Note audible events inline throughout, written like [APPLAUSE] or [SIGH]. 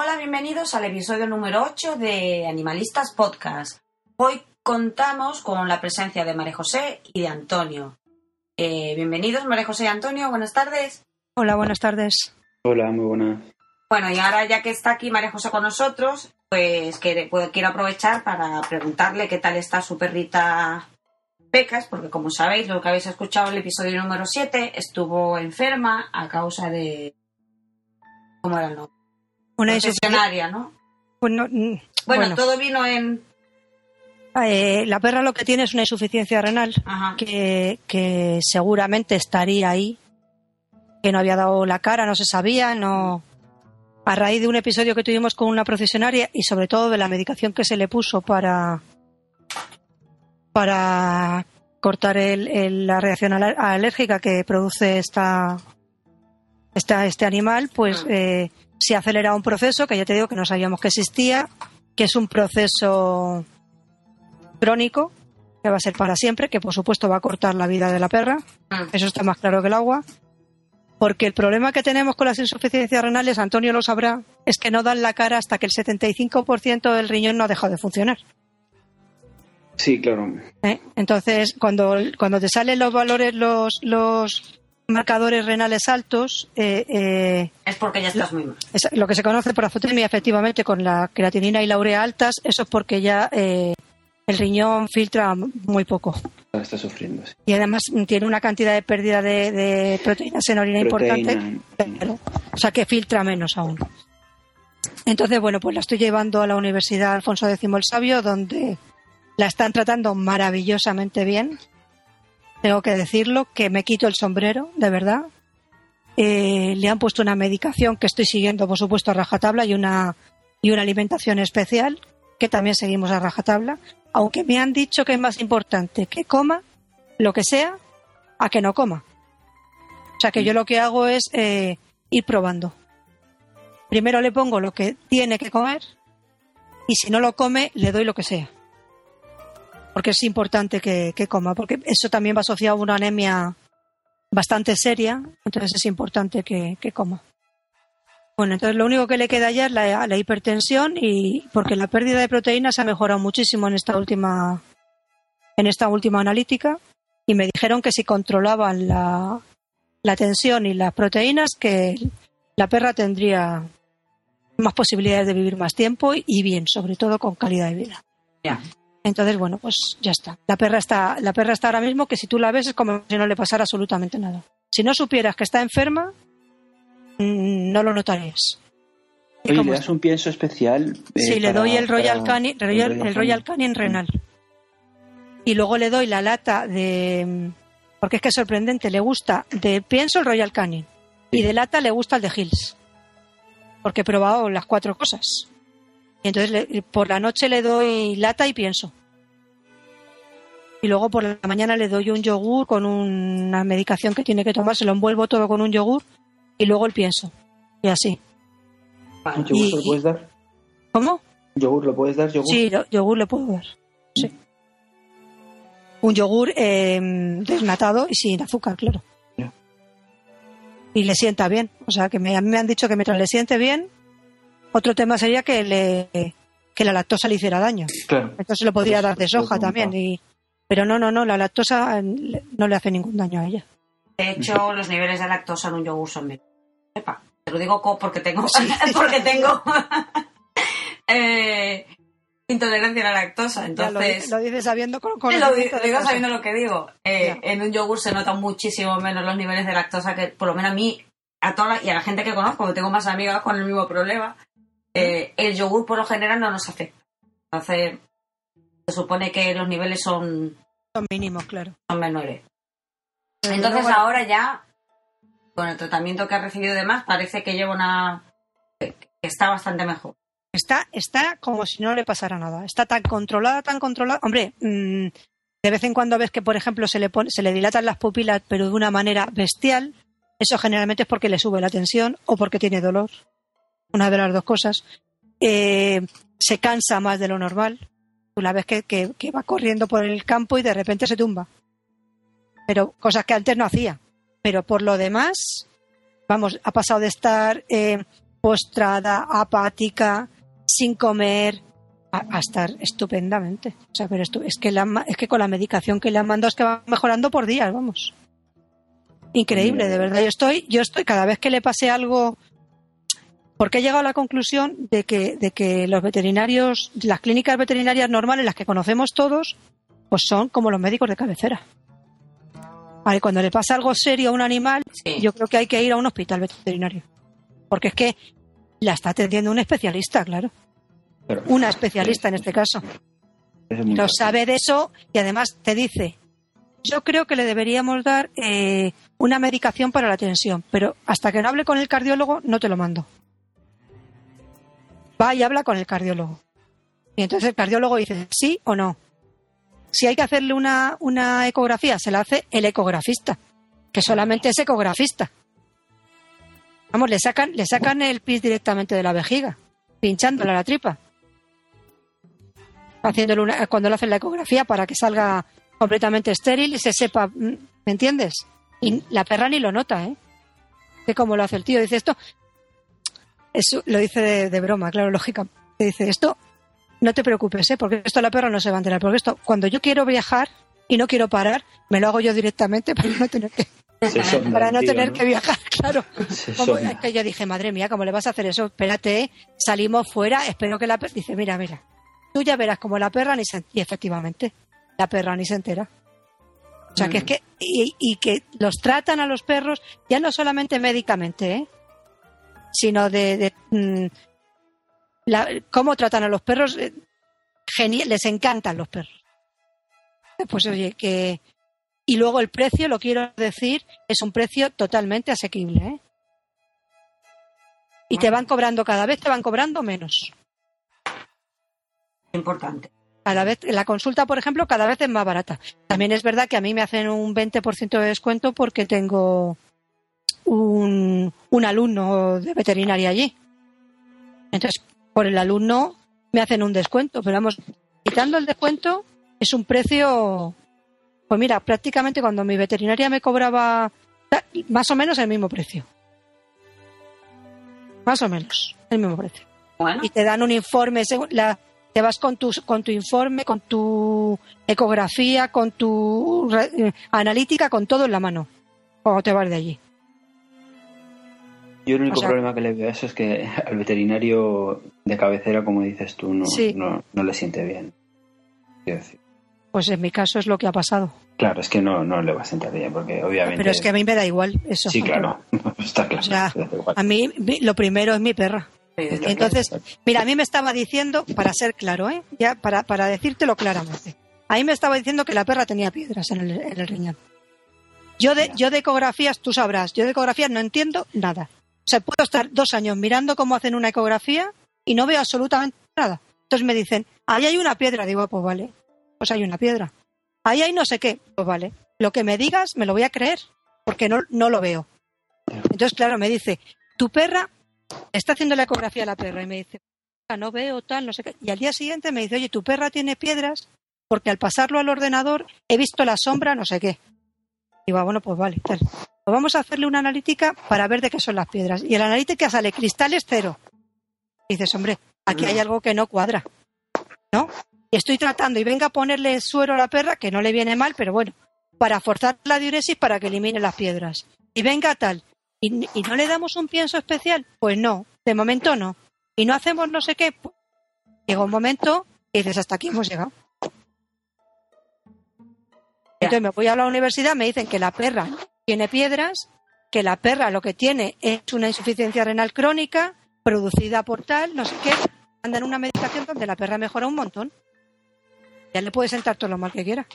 Hola, bienvenidos al episodio número 8 de Animalistas Podcast. Hoy contamos con la presencia de María José y de Antonio. Eh, bienvenidos, María José y Antonio, buenas tardes. Hola, buenas tardes. Hola, muy buenas. Bueno, y ahora ya que está aquí María José con nosotros, pues, pues quiero aprovechar para preguntarle qué tal está su perrita Pecas, porque como sabéis, lo que habéis escuchado en el episodio número 7, estuvo enferma a causa de... ¿Cómo era el nombre? Una ¿no? Bueno, mm, Bueno, bueno, todo vino en... eh, la perra lo que tiene es una insuficiencia renal que, que seguramente estaría ahí, que no había dado la cara, no se sabía, no. A raíz de un episodio que tuvimos con una procesionaria y sobre todo de la medicación que se le puso para para cortar el- el- la reacción alérgica que produce esta, esta este animal, pues Ah. eh, se ha acelerado un proceso que ya te digo que no sabíamos que existía, que es un proceso crónico, que va a ser para siempre, que por supuesto va a cortar la vida de la perra, Mm. eso está más claro que el agua, porque el problema que tenemos con las insuficiencias renales, Antonio lo sabrá, es que no dan la cara hasta que el 75% del riñón no ha dejado de funcionar. Sí, claro. ¿eh? Entonces, cuando, cuando te salen los valores, los, los marcadores renales altos, eh, eh, Es porque ya estás muy mal. es lo que se conoce por azotemia, efectivamente, con la creatinina y la urea altas, eso es porque ya eh, el riñón filtra muy poco. Está sufriendo, sí. Y además tiene una cantidad de pérdida de, de proteínas en orina importante. O sea que filtra menos aún. Entonces, bueno, pues la estoy llevando a la Universidad Alfonso X el Sabio, donde la están tratando maravillosamente bien. Tengo que decirlo, que me quito el sombrero, de verdad. Eh, le han puesto una medicación que estoy siguiendo, por supuesto, a rajatabla y una, y una alimentación especial, que también seguimos a rajatabla. Aunque me han dicho que es más importante que coma lo que sea a que no coma. O sea que yo lo que hago es eh, ir probando. Primero le pongo lo que tiene que comer y si no lo come le doy lo que sea. Porque es importante que, coma, porque eso también va asociado a una anemia bastante seria, entonces es importante que, coma. Bueno, entonces lo único que le queda ya es la, la hipertensión y porque la pérdida de proteínas ha mejorado muchísimo en esta última en esta última analítica y me dijeron que si controlaban la, la tensión y las proteínas que la perra tendría más posibilidades de vivir más tiempo y bien, sobre todo con calidad de vida. Ya. Entonces, bueno, pues ya está. La perra está, la perra está ahora mismo que si tú la ves es como si no le pasara absolutamente nada. Si no supieras que está enferma, mm, no lo notarías. Y Oye, ¿le das un pienso especial? eh, Sí, le doy el Royal Canin, Royal- el Royal Canin renal. Y luego le doy la lata de. Porque es que es sorprendente, le gusta de pienso el Royal Canin. Y de lata le gusta el de Hills. Porque he probado las cuatro cosas. Y entonces le- por la noche le doy lata y pienso. Y luego por la mañana le doy un yogur con una medicación que tiene que tomar, se lo envuelvo todo con un yogur y luego el pienso. Y así. ¿Un yogur Y- lo puedes dar? ¿Cómo? ¿Yogur lo puedes dar? ¿Yogur? Sí, yo- yogur le puedo dar. Sí. Un yogur eh, desnatado y sin azúcar, claro. Y le sienta bien. O sea, que me, a mí me han dicho que mientras le siente bien, otro tema sería que, le, que la lactosa le hiciera daño. Claro. Entonces lo podría dar de soja también. Y, pero no, no, no, la lactosa le- no le hace ningún daño a ella. De hecho, los niveles de lactosa en un yogur son menos. Epa, te lo digo co- porque tengo, [LAUGHS] porque tengo [LAUGHS] eh, intolerancia a la lactosa. Lo, Entonces, lo dices sabiendo con, con [LAUGHS] lo, digo sabiendo que digo. Eh, en un yogur se notan muchísimo menos los niveles de lactosa que, por lo menos a mí, a toda la- y a la gente que conozco, tengo más amigas con el mismo problema, eh, el yogur por lo general no nos afecta. Entonces, se supone que los niveles son, Son mínimos, claro. son menores. Pero Entonces ahora ya, con el tratamiento que ha recibido y demás, parece que lleva una... que está bastante mejor. Está, está como si no le pasara nada. Está tan controlada, tan controlada. Hombre, mm, de vez en cuando ves que, por ejemplo, se le, pone- se le dilatan las pupilas, pero de una manera bestial. Eso generalmente es porque le sube la tensión o porque tiene dolor. Una de las dos cosas. Eh, se cansa más de lo normal. Tú la ves que, que- va corriendo por el campo y de repente se tumba. Pero cosas que antes no hacía. Pero por lo demás, vamos, ha pasado de estar eh, postrada, apática, sin comer, a, estar estupendamente. O sea, pero esto, es, que la es que con la medicación que le han mandado es que va mejorando por días, vamos. Increíble, de verdad. Yo estoy, yo estoy, cada vez que le pase algo, porque he llegado a la conclusión de que, de que los veterinarios, las clínicas veterinarias normales, las que conocemos todos, pues son como los médicos de cabecera. Vale, cuando le pasa algo serio a un animal, Sí. yo creo que hay que ir a un hospital veterinario. Porque es que la está atendiendo un especialista, claro. Pero- Una especialista en este caso. Es Lo fácil. sabe de eso y además te dice, yo creo que le deberíamos dar eh, una medicación para la tensión, pero hasta que no hable con el cardiólogo no te lo mando. Va y habla con el cardiólogo. Y entonces el cardiólogo dice sí o no. Si hay que hacerle una, una ecografía, se la hace el ecografista, que solamente es ecografista. Vamos, le sacan, le sacan el pis directamente de la vejiga, pinchándole a la tripa haciéndole una, cuando le hacen la ecografía para que salga completamente estéril y se sepa, ¿me entiendes? Y la perra ni lo nota, ¿eh? Que como lo hace el tío, dice esto, eso lo dice de, de broma, claro, lógica. Dice esto, no te preocupes, ¿eh? Porque esto la perra no se va a enterar, porque esto, cuando yo quiero viajar y no quiero parar, me lo hago yo directamente para no tener que, para no tener que viajar, claro. Como- que yo dije, madre mía, ¿cómo le vas a hacer eso? Espérate, ¿eh? salimos fuera, espero que la perra... Dice, mira, mira, tú ya verás como la perra ni se... Y efectivamente, la perra ni se entera. O sea, que es que... Y, y que los tratan a los perros ya no solamente médicamente, ¿eh? Sino de... de, mm, la- cómo tratan a los perros. eh, genial, les encantan los perros. [LAUGHS] Pues oye, que... Y luego el precio, lo quiero decir, es un precio totalmente asequible, ¿eh? Y te van cobrando, cada vez te van cobrando menos. Importante. Cada vez, la consulta, por ejemplo, cada vez es más barata. También es verdad que a mí me hacen un 20% de descuento porque tengo un, un alumno de veterinaria allí. Entonces, por el alumno me hacen un descuento, pero vamos, quitando el descuento, es un precio, pues mira, prácticamente cuando mi veterinaria me cobraba más o menos el mismo precio. Más o menos, el mismo precio Bueno, y te dan un informe, la, te vas con tu, con tu informe, con tu ecografía, con tu eh, analítica, con todo en la mano, cuando te vas de allí. Yo el único O sea- problema que le veo a eso es que al veterinario de cabecera, como dices tú, no, Sí. no, no le siente bien. Decir, Pues en mi caso es lo que ha pasado. Claro, es que no, no le va a sentar bien, porque obviamente... Pero es que a mí me da igual eso. Sí, claro, [LAUGHS] está claro. O sea. A mí lo primero es mi perra. Entonces, mira, a mí me estaba diciendo, para ser claro, ¿eh? ya para, para decírtelo claramente, a mí me estaba diciendo que la perra tenía piedras en el, en el riñón. Yo de, yo de ecografías, tú sabrás, yo de ecografías no entiendo nada. O sea, puedo estar dos años mirando cómo hacen una ecografía y no veo absolutamente nada. Entonces me dicen, ahí hay una piedra. Digo, pues vale, pues hay una piedra. Ahí hay no sé qué. Pues vale, lo que me digas me lo voy a creer, porque no, no lo veo. Entonces, claro, me dice, tu perra está haciendo la ecografía a la perra y me dice, "Ah, no veo tal, no sé qué. Y al día siguiente me dice, oye, tu perra tiene piedras porque al pasarlo al ordenador he visto la sombra, no sé qué. Digo, ah, bueno, pues vale. Pues vamos a hacerle una analítica para ver de qué son las piedras. Y en la analítica sale cristales cero. Y dices, hombre, aquí hay algo que no cuadra. ¿No? Y estoy tratando y venga a ponerle suero a la perra, que no le viene mal, pero bueno, para forzar la diuresis para que elimine las piedras. Y venga tal. ¿Y, y no le damos un pienso especial? Pues no, de momento no. Y no hacemos no sé qué. Pues, llega un momento y dices, hasta aquí hemos llegado. Entonces me voy a la universidad, me dicen que la perra tiene piedras, que la perra lo que tiene es una insuficiencia renal crónica producida por tal, no sé qué. Andan una medicación donde la perra mejora un montón. Ya le puede sentar todo lo mal que quiera.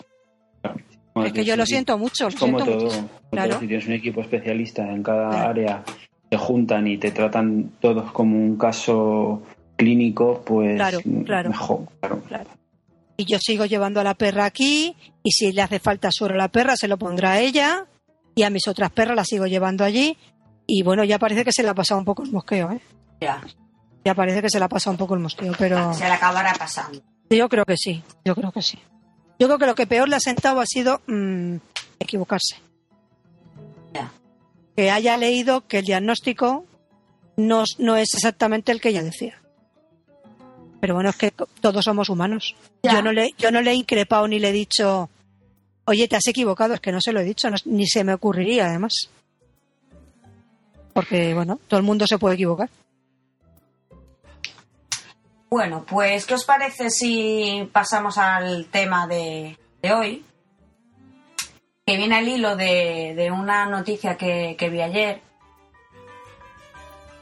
Bueno, es que yo lo siento mucho, lo como siento todo, mucho. como Claro. todo, si tienes un equipo especialista en cada Claro. área, te juntan y te tratan todos como un caso clínico, pues Claro, claro. mejor, claro. Claro. Y yo sigo llevando a la perra aquí, y si le hace falta suero a la perra, se lo pondrá a ella, y a mis otras perras las sigo llevando allí. Y bueno, ya parece que se le ha pasado un poco el mosqueo, ¿eh? Ya, Ya parece que se le ha pasado un poco el mosqueo, pero se le acabará pasando. yo creo que sí, yo creo que sí. Yo creo que lo que peor le ha sentado ha sido mm, equivocarse. Ya. Que haya leído que el diagnóstico no, no es exactamente el que ella decía. Pero bueno, es que todos somos humanos. Ya. Yo no, le, yo no le he increpado ni le he dicho, oye, te has equivocado, es que no se lo he dicho, ni se me ocurriría además. Porque, bueno, todo el mundo se puede equivocar. Bueno, pues, ¿qué os parece si pasamos al tema de, de hoy? Que viene al hilo de, de una noticia que, que vi ayer,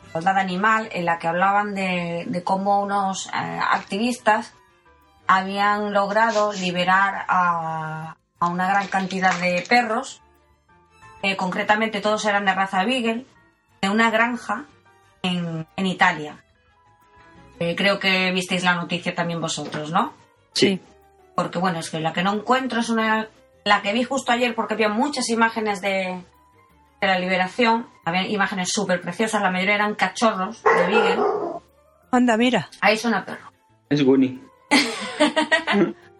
Igualdad Animal, en la que hablaban de, de cómo unos eh, activistas habían logrado liberar a, a una gran cantidad de perros, eh, concretamente todos eran de raza Beagle, de una granja en, en Italia. Eh, creo que visteis la noticia también vosotros, ¿no? Sí. Porque bueno, es que la que no encuentro es una... La que vi justo ayer porque había muchas imágenes de, de la liberación. Había imágenes súper preciosas, la mayoría eran cachorros de Beagle. Anda, mira. Ahí suena perro. Es Winnie. [LAUGHS]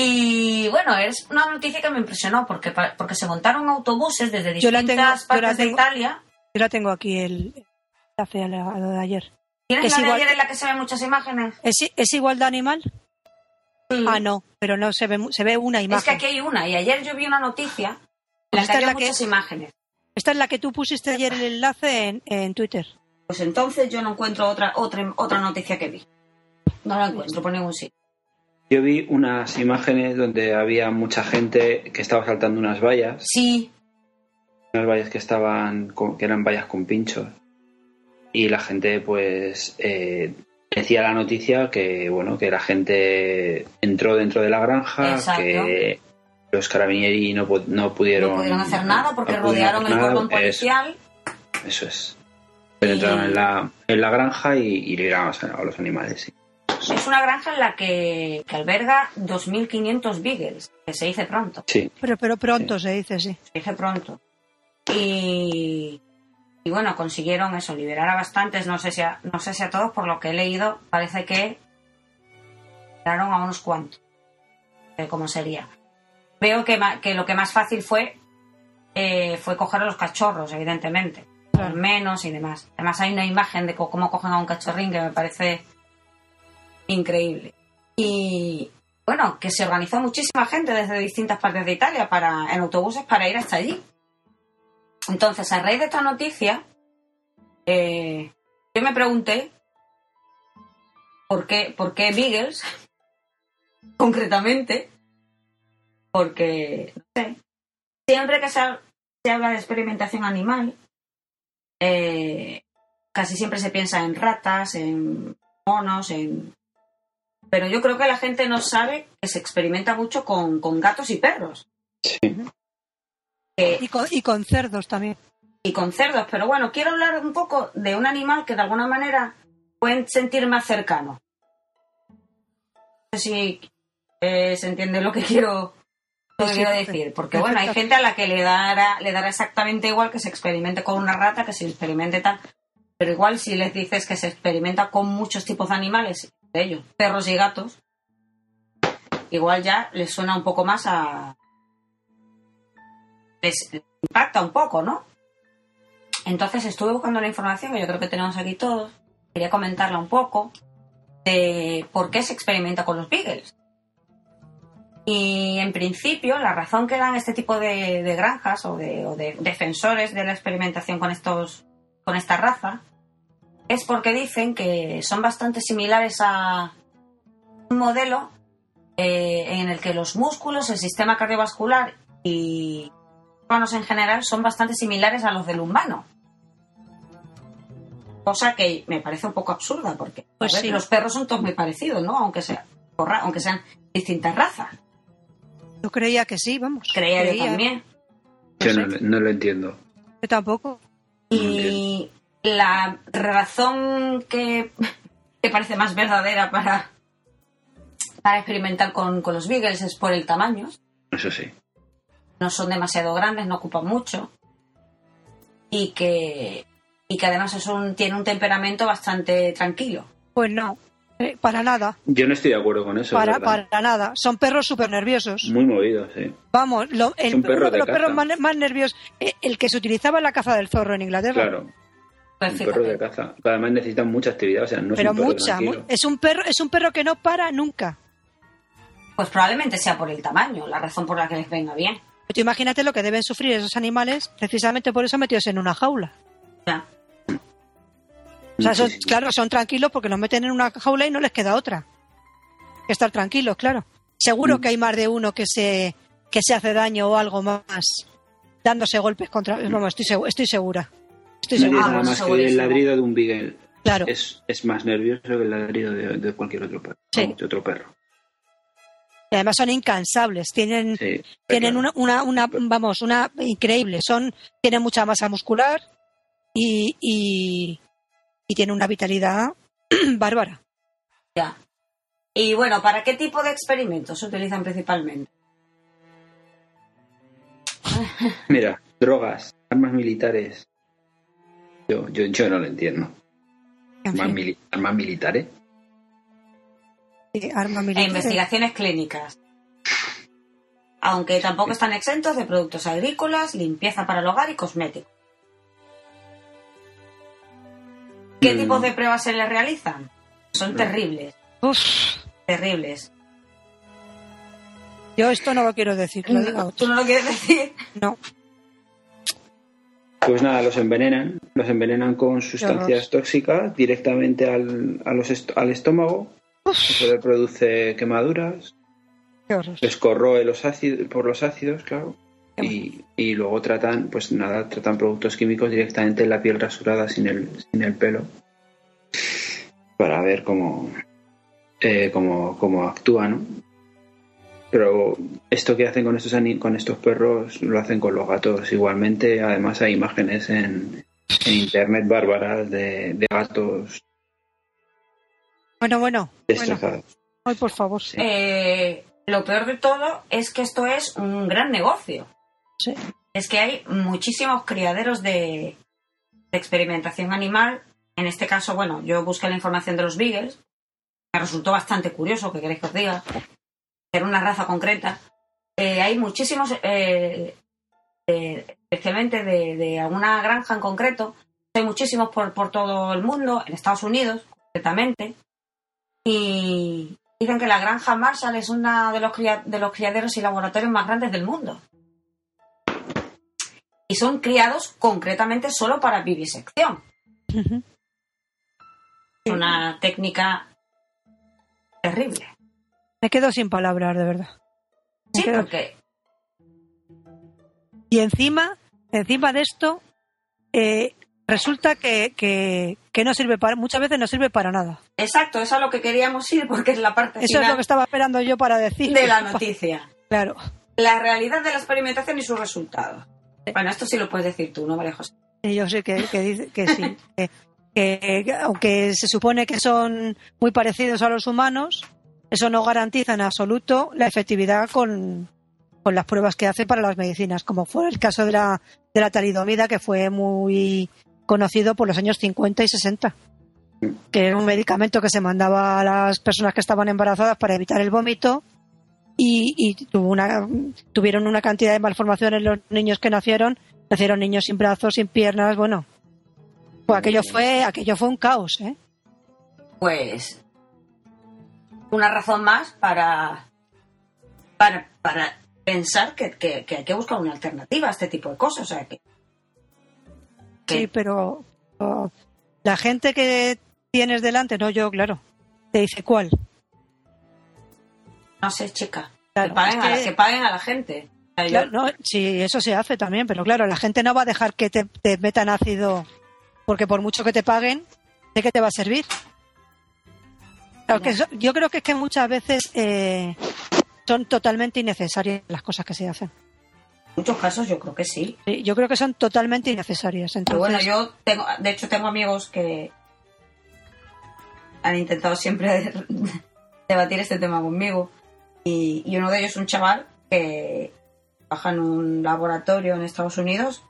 Y bueno, es una noticia que me impresionó porque, porque se montaron autobuses desde distintas tengo- partes de Italia. Yo la tengo aquí el enlace a lo de ayer. ¿Tienes Es la de ayer en la que se ven muchas imágenes? ¿Es, es igual de animal? Sí. Ah, no, pero no se ve, se ve una Es que imagen. aquí hay una, y ayer yo vi una noticia en Pues la esta que había que- muchas imágenes. Esta es la que tú pusiste ayer el enlace en, en Twitter. Pues entonces yo no encuentro otra, otra, otra noticia que vi. No la encuentro por ningún sitio. Yo vi unas imágenes donde había mucha gente que estaba saltando unas vallas, Sí, unas vallas que estaban con- que eran vallas con pinchos y la gente pues eh, decía la noticia que bueno que la gente entró dentro de la granja Exacto. que los carabinieri no, no pudieron no pudieron hacer nada porque no rodearon el cordón Eso- policial. Eso, es entraron en la, en la granja y, y liberaron a los animales sí. Una granja en la que, que alberga 2.500 beagles, que se dice pronto. sí Pero, pero pronto se dice, sí. Se dice pronto. Y, y bueno, consiguieron eso, liberar a bastantes, no sé, si a, no sé si a todos, por lo que he leído, parece que liberaron a unos cuantos. ¿Cómo sería? Veo que, que lo que más fácil fue eh, fue coger a los cachorros, evidentemente. Claro. Menos y demás. Además hay una imagen de cómo cogen a un cachorrín que me parece increíble. Y bueno, que se organizó muchísima gente desde distintas partes de Italia para, en autobuses para ir hasta allí. Entonces, a raíz de esta noticia, eh, yo me pregunté por qué, por qué Beagles, [LAUGHS] concretamente, porque, no sé, siempre que se, se habla de experimentación animal, eh, casi siempre se piensa en ratas, en monos, en... Pero yo creo que la gente no sabe que se experimenta mucho con, con gatos y perros. sí Y con, y con cerdos también. y con cerdos. Pero bueno, quiero hablar un poco de un animal que de alguna manera pueden sentir más cercano. No sé si eh, se entiende lo que quiero, lo que Sí, quiero decir. Porque bueno, hay gente a la que le dará, le dará exactamente igual que se experimente con una rata, que se experimente tal. Pero igual si les dices que se experimenta con muchos tipos de animales, de ellos, perros y gatos, igual ya les suena un poco más a... Les impacta un poco, ¿no? Entonces estuve buscando la información que yo creo que tenemos aquí todos. Quería comentarla un poco de por qué se experimenta con los beagles. Y en principio, la razón que dan este tipo de, de granjas o de, o de defensores de la experimentación con, estos, con esta raza es porque dicen que son bastante similares a un modelo eh, en el que los músculos, el sistema cardiovascular y órganos en general son bastante similares a los del humano. Cosa que me parece un poco absurda porque Pues a ver, sí. los perros son todos muy parecidos, ¿no? Aunque sea. aunque sean distintas razas. Yo creía que sí, vamos. Creía yo también. Yo no, no lo entiendo. Yo tampoco. Y la razón que, [LAUGHS] que parece más verdadera para, para experimentar con, con los Beagles es por el tamaño. Eso sí. No son demasiado grandes, no ocupan mucho. Y que, y que además es un, tiene un temperamento bastante tranquilo. Pues no, eh, para nada, Yo no estoy de acuerdo con eso. para, es para nada. Son perros súper nerviosos. Muy movido, sí. Vamos, lo- el, Son perros uno de de los caza. perros más, más nerviosos, eh, el que se utilizaba en la caza del zorro en Inglaterra. Claro. Un perro de caza. Además necesitan mucha actividad, o sea, no pero es un perro mucha, tranquilo. es un perro, es un perro que no para nunca. Pues probablemente sea por el tamaño, la razón por la que les venga bien. Tú imagínate lo que deben sufrir esos animales, precisamente por eso metidos en una jaula. Ya. O sea, son- claro, son tranquilos porque los meten en una jaula y no les queda otra. Que estar tranquilos, claro. Seguro Mm. que hay más de uno que se, que se hace daño o algo más dándose golpes contra. Vamos, estoy, estoy segura. Estoy Nadie. Ah, nada más que el ladrido de un beagle Claro. es, es más nervioso que el ladrido de, de cualquier otro perro. Sí. Vamos, de otro perro. Y además son incansables. Tienen, Sí, tienen claro. una, una, una, vamos, una increíble. Son, tienen mucha masa muscular y, y, y tienen una vitalidad [CLEARS THROAT] bárbara. Ya. Y bueno, ¿para qué tipo de experimentos se utilizan principalmente? Mira, drogas, armas militares. Yo, yo, yo no lo entiendo. En Armas, fin, mili- armas militares. sí, arma E investigaciones clínicas. Aunque tampoco están exentos de productos agrícolas, limpieza para el hogar y cosméticos. ¿Qué Mm. tipos de pruebas se les realizan? Son terribles, Uf, terribles. yo esto no lo quiero decir, lo diga ¿Tú otro. no lo quieres decir? No, Pues nada, los envenenan. Los envenenan con sustancias tóxicas directamente al, a los est- al estómago. Eso le produce quemaduras. Les corroe los ácidos, por los ácidos, claro. Y, y luego tratan, pues nada, tratan productos químicos directamente en la piel rasurada sin el, sin el pelo. Para ver cómo, eh, cómo, cómo actúa, ¿no? Pero esto que hacen con estos, con estos perros lo hacen con los gatos igualmente. Además hay imágenes en, en internet bárbaras de, de gatos Bueno, bueno, bueno. destrozados. Ay, por favor. Sí. Eh, lo peor de todo es que esto es un gran negocio. Sí. Es que hay muchísimos criaderos de, de experimentación animal. En este caso, bueno, yo busqué la información de los Beagles. Me resultó bastante curioso, que queréis que os diga. Era una raza concreta. Eh, hay muchísimos, eh, eh, especialmente de, de alguna granja en concreto. Hay muchísimos por, por todo el mundo, en Estados Unidos, concretamente. Y dicen que la granja Marshall es uno de los, cria- de los criaderos y laboratorios más grandes del mundo. Y son criados concretamente solo para vivisección. Ujú. Es una técnica terrible. Me quedo sin palabras, de verdad. Me Sí, quedo- porque Y encima, encima de esto, eh, resulta que, que, que no sirve para, muchas veces no sirve para nada. Exacto, eso es a lo que queríamos ir porque es la parte Eso es lo que estaba esperando yo para decir. de la noticia. [LAUGHS] Claro. La realidad de la experimentación y sus resultados. Bueno, esto sí lo puedes decir tú, ¿no, María José? Yo sé que, que dice que sí. que aunque se supone que son muy parecidos a los humanos, eso no garantiza en absoluto la efectividad con, con las pruebas que hace para las medicinas, como fue el caso de la, de la talidomida, que fue muy conocido por los años 50 y 60 que era un medicamento que se mandaba a las personas que estaban embarazadas para evitar el vómito y, tuvo una, tuvieron una cantidad de malformaciones los niños que nacieron, nacieron niños sin brazos, sin piernas, bueno, pues aquello fue, aquello fue un caos, ¿eh? Pues una razón más para, para, para pensar que, que- que hay que buscar una alternativa a este tipo de cosas. O sea, que, que- Sí, pero oh, la gente que tienes delante, no yo, claro, te dice cuál. no sé, chica, Claro, que, paguen a la, que- que paguen a la gente. Claro, no, sí, eso se hace también, pero claro, la gente no va a dejar que te, te metan ácido porque por mucho que te paguen, ¿de qué te va a servir? Yo creo que es que muchas veces eh, son totalmente innecesarias las cosas que se hacen. En muchos casos yo creo que sí. Yo creo que son totalmente innecesarias. Entonces, bueno, yo tengo, de hecho tengo amigos que han intentado siempre [LAUGHS] debatir este tema conmigo. Y, y uno de ellos es un chaval que trabaja en un laboratorio en Estados Unidos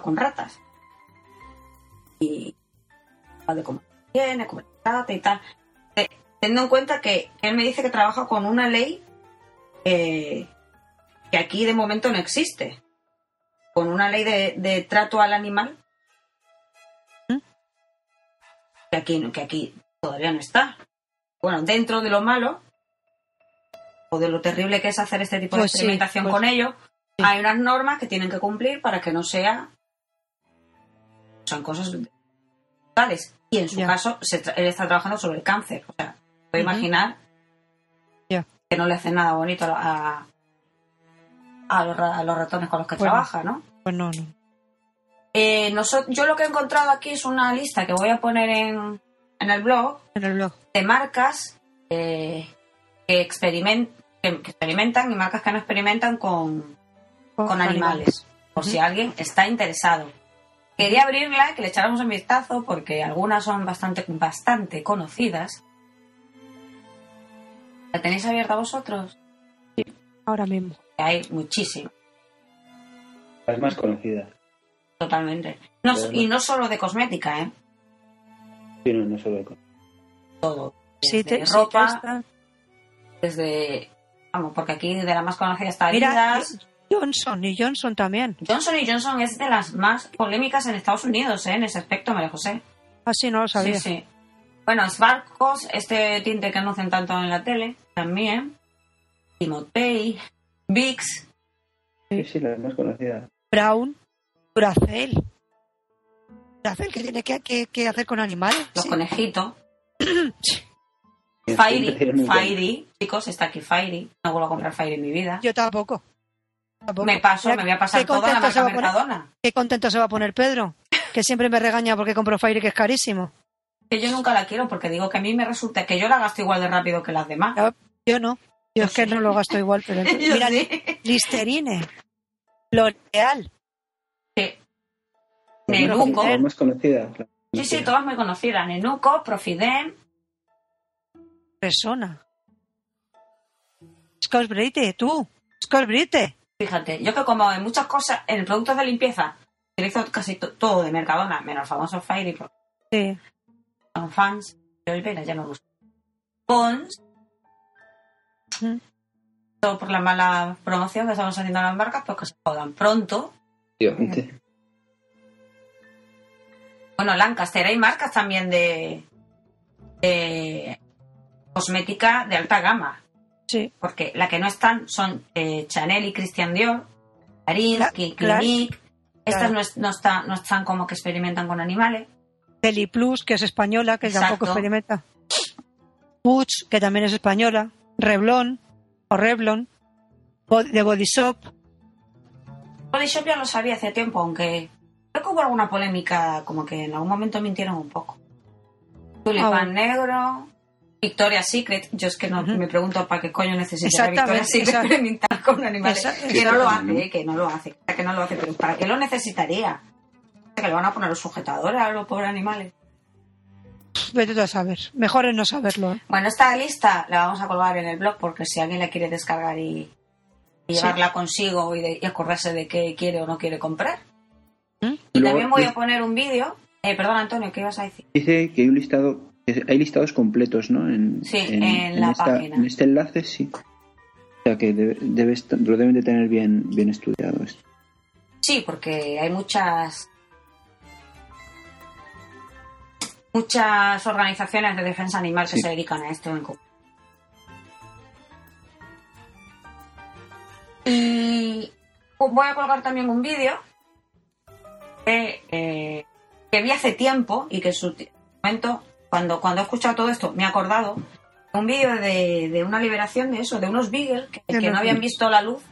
con ratas. Y habla de cómo tiene, cómo trata y tal. Teniendo en cuenta que él me dice que trabaja con una ley eh, que aquí de momento no existe. Con una ley de, de trato al animal ¿Mm? que aquí, que aquí todavía no está. Bueno, dentro de lo malo o de lo terrible que es hacer este tipo de Pues sí, experimentación pues con ellos, sí. hay unas normas que tienen que cumplir para que no sea son cosas tales. Y en su Ya. caso, se él está trabajando sobre el cáncer. O sea, puede imaginar que no le hace nada bonito a, a, los, a los ratones con los que Bueno. trabaja, ¿no? pues no, no. Eh, yo lo que he encontrado aquí es una lista que voy a poner en, en el blog En el blog. de marcas eh, que, experimen- que- que experimentan y marcas que no experimentan con, con animales, por si alguien está interesado. Quería abrirla, que le echáramos un vistazo, porque algunas son bastante, bastante conocidas. ¿La tenéis abierta vosotros? Ahora mismo. Hay muchísimas, Las más conocidas. totalmente. No, y no solo de cosmética, ¿eh? Sí, no, no solo de Todo. Sí, Desde te, sí, ropa, está. desde... Vamos, porque aquí de la más conocida está Mira, Adidas. Johnson y Johnson también. Johnson y Johnson es de las más polémicas en Estados Unidos, ¿eh? En ese aspecto, María José. Así no lo sabía. Sí, sí. Bueno, Sparkos, este tinte que anuncian tanto en la tele, también. Timotei, Vicks. Sí, sí, las más conocidas. Brown, Duracell. Duracell, ¿qué tiene que, que- que hacer con animales? Los Sí. conejitos. Fairy, Fairy. Chicos, está aquí Fairy. No vuelvo a comprar Fairy en mi vida. Yo tampoco. Tampoco. Me paso, Mira, me voy a pasar toda la marca va a poner- Mercadona. Qué contento se va a poner Pedro, que siempre me regaña porque compro Fairy que es carísimo. Que yo nunca la quiero porque digo que a mí me resulta que yo la gasto igual de rápido que las demás. Yo no. Yo es que no lo gasto igual, pero [LAUGHS] mira, sí. Listerine, L'Oreal, Sí. Más- Nenuco. Las más conocidas. Sí, sí, todas muy conocidas. Nenuco, Profidem. Persona. Scott Brite, tú. Scott Brite. Fíjate, yo que como en muchas cosas, en productos de limpieza, utilizo casi to- todo de Mercadona, menos el famoso Fairy, Sí. Son fans. Yo el Vera ya me gusta. Pons, todo por la mala promoción que estamos haciendo a las marcas, pues que se jodan pronto. Efectivamente. Bueno, Lancaster, hay marcas también de, de cosmética de alta gama, Sí. porque la que no están son eh, Chanel y Christian Dior, Paris, Clinique. Estas Claro. no, es- no, está- no están como que experimentan con animales. Deli Plus, que es española, que Exacto. tampoco experimenta. Puig, que también es española. Revlon, o Revlon, Bo- de Body Shop. Body Shop ya lo sabía hace tiempo, aunque creo que hubo alguna polémica, como que en algún momento mintieron un poco. Tulipán Ah, negro, Victoria's Secret. Yo es que no me pregunto para qué coño necesita Victoria's Secret con animales. Que no lo hace, eh, que no lo hace, que no lo hace, pero ¿para qué lo necesitaría? Que le van a poner los sujetadores a los pobres animales. Vete tú a saber. Mejor es no saberlo. ¿eh? Bueno, esta lista la vamos a colgar en el blog porque si alguien la quiere descargar y, y Sí. llevarla consigo y, de- y acordarse de qué quiere o no quiere comprar. ¿Mm? Y Luego, también voy a poner un vídeo. Eh, perdón, Antonio, ¿qué ibas a decir? Dice que hay un listado, hay listados completos, ¿no? En, Sí, en la esta- página. En este enlace, sí. O sea que debe, debe estar- lo deben de tener bien, bien estudiado esto. Sí, porque hay muchas muchas organizaciones de defensa animal que Sí. se dedican a esto en Cuba. Y voy a colgar también un vídeo que, eh, que vi hace tiempo y que en su momento, cuando, cuando he escuchado todo esto, me he acordado un vídeo de, de una liberación de eso, de unos beagles que, no habían visto la luz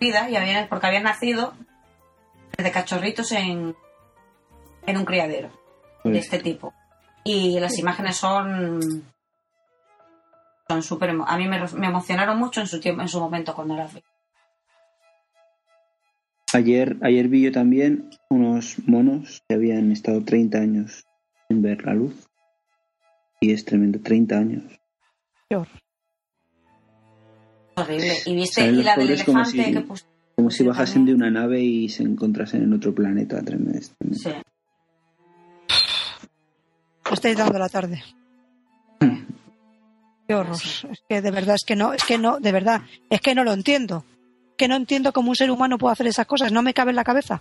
vida y habían, porque habían nacido desde cachorritos en, en un criadero de este tipo. Y las imágenes son Son súper a mí me, me emocionaron mucho en su tiempo, en su momento cuando las vi. Ayer, ayer vi yo también unos monos que habían estado 30 años sin ver la luz. Y es tremendo, 30 años. Horror. Horrible. Y viste, y la del elefante si- que Como si bajasen de una nave y se encontrasen en otro planeta. Tremendo. tremendo. Sí. Me estáis dando la tarde. [LAUGHS] Qué horror. Es que de verdad, es que no, es que no, de verdad, es que no lo entiendo. Que no entiendo cómo un ser humano puede hacer esas cosas, no me cabe en la cabeza.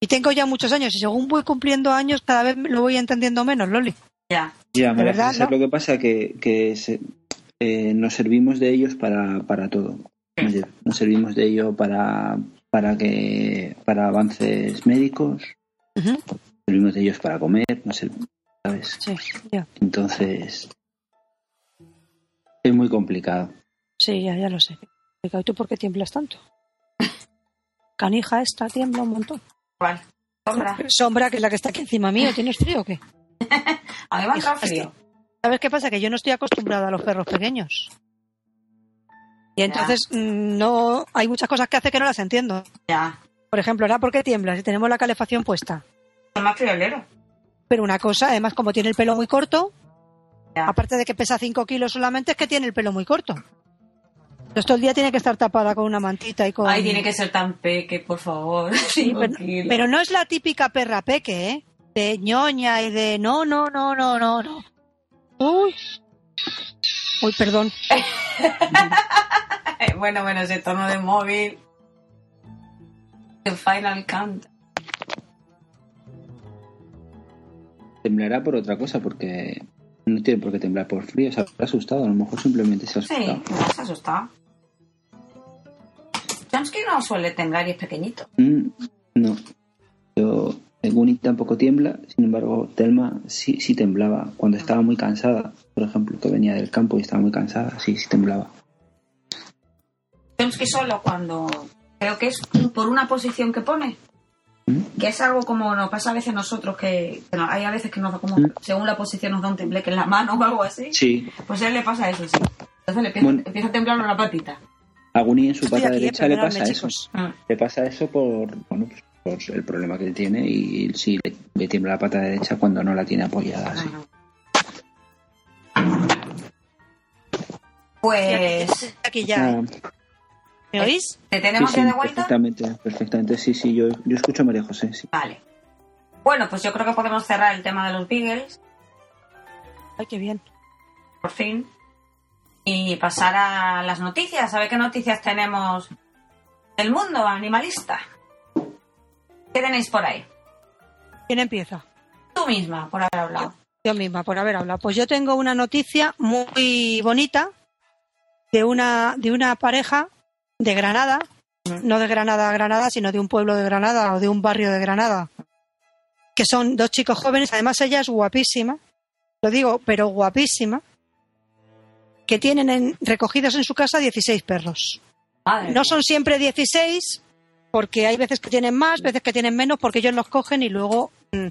Y tengo ya muchos años y según voy cumpliendo años cada vez lo voy entendiendo menos, Loli. Ya. Ya, María verdad, José, ¿sabes no? lo que pasa? Que, que se- eh, nos servimos de ellos para, para todo. Nos, nos servimos de ello para, para, que, para avances médicos, nos servimos de ellos para comer, no sé, ¿sabes? Sí, ya. Entonces, es muy complicado. Sí, ya, ya lo sé. ¿Y tú por qué tiemblas tanto? Canija esta tiembla un montón. ¿Cuál? Sombra. Sombra, que es la que está aquí encima mío, ¿tienes frío o qué? [LAUGHS] A mí me ha frío. ¿Sabes qué pasa? Que yo no estoy acostumbrada a los perros pequeños. Y entonces mm, no hay muchas cosas que hace que no las entiendo. Ya. Por ejemplo, ahora por qué tiembla si tenemos la calefacción puesta. Más friolero. Pero una cosa, además como tiene el pelo muy corto, Ya. aparte de que pesa 5 kilos solamente, es que tiene el pelo muy corto. Entonces todo el día tiene que estar tapada con una mantita y con... Ay, tiene que ser tan peque, por favor. [LAUGHS] Sí, pero, pero no es la típica perra peque, ¿eh? De ñoña y de no, no, no, no, no, no. Uy. Uy, perdón. [LAUGHS] bueno, bueno, ese tono de móvil. El Final Count. Temblará por otra cosa, porque no tiene por qué temblar por frío, se ha asustado, a lo mejor simplemente se ha Sí, asustado. se ha asustado. Chomsky no suele temblar y es pequeñito. Mm, no, yo, Guni tampoco tiembla, sin embargo, Telma sí, sí temblaba cuando estaba muy cansada, por ejemplo, que venía del campo y estaba muy cansada, sí, sí temblaba. Chomsky solo cuando creo que es por una posición que pone. Que es algo como nos pasa a veces nosotros, que, que no- hay a veces que nos da como, según la posición nos da un tembleque en la mano o algo así. Sí, Pues a él le pasa eso, sí. Entonces le empieza, Bueno. empieza a temblar una patita. a Guni en su pata aquí, derecha le pasa eso. Mm. Le pasa eso por, bueno, pues, por el problema que él tiene y sí, le, le tiembla la pata derecha cuando no la tiene apoyada. así. Ajá. Pues, Aquí ya. Ah, ¿Me oís? ¿te tenemos sí, ya sí, de vuelta? perfectamente, perfectamente, sí, sí, yo, yo escucho a María José, sí. Vale. Bueno, pues yo creo que podemos cerrar el tema de los Beagles, Ay, qué bien. por fin, y pasar a las noticias. A ver qué noticias tenemos del mundo animalista. ¿Qué tenéis por ahí? ¿Quién empieza? Tú misma, por haber hablado. Yo misma, por haber hablado. Pues yo tengo una noticia muy bonita de una, de una pareja de Granada, no de Granada a Granada, sino de un pueblo de Granada o de un barrio de Granada, que son dos chicos jóvenes, además ella es guapísima, lo digo, pero guapísima, que tienen en- recogidos en su casa 16 perros. Madre No son siempre 16, porque hay veces que tienen más, veces que tienen menos, porque ellos los cogen y luego mm,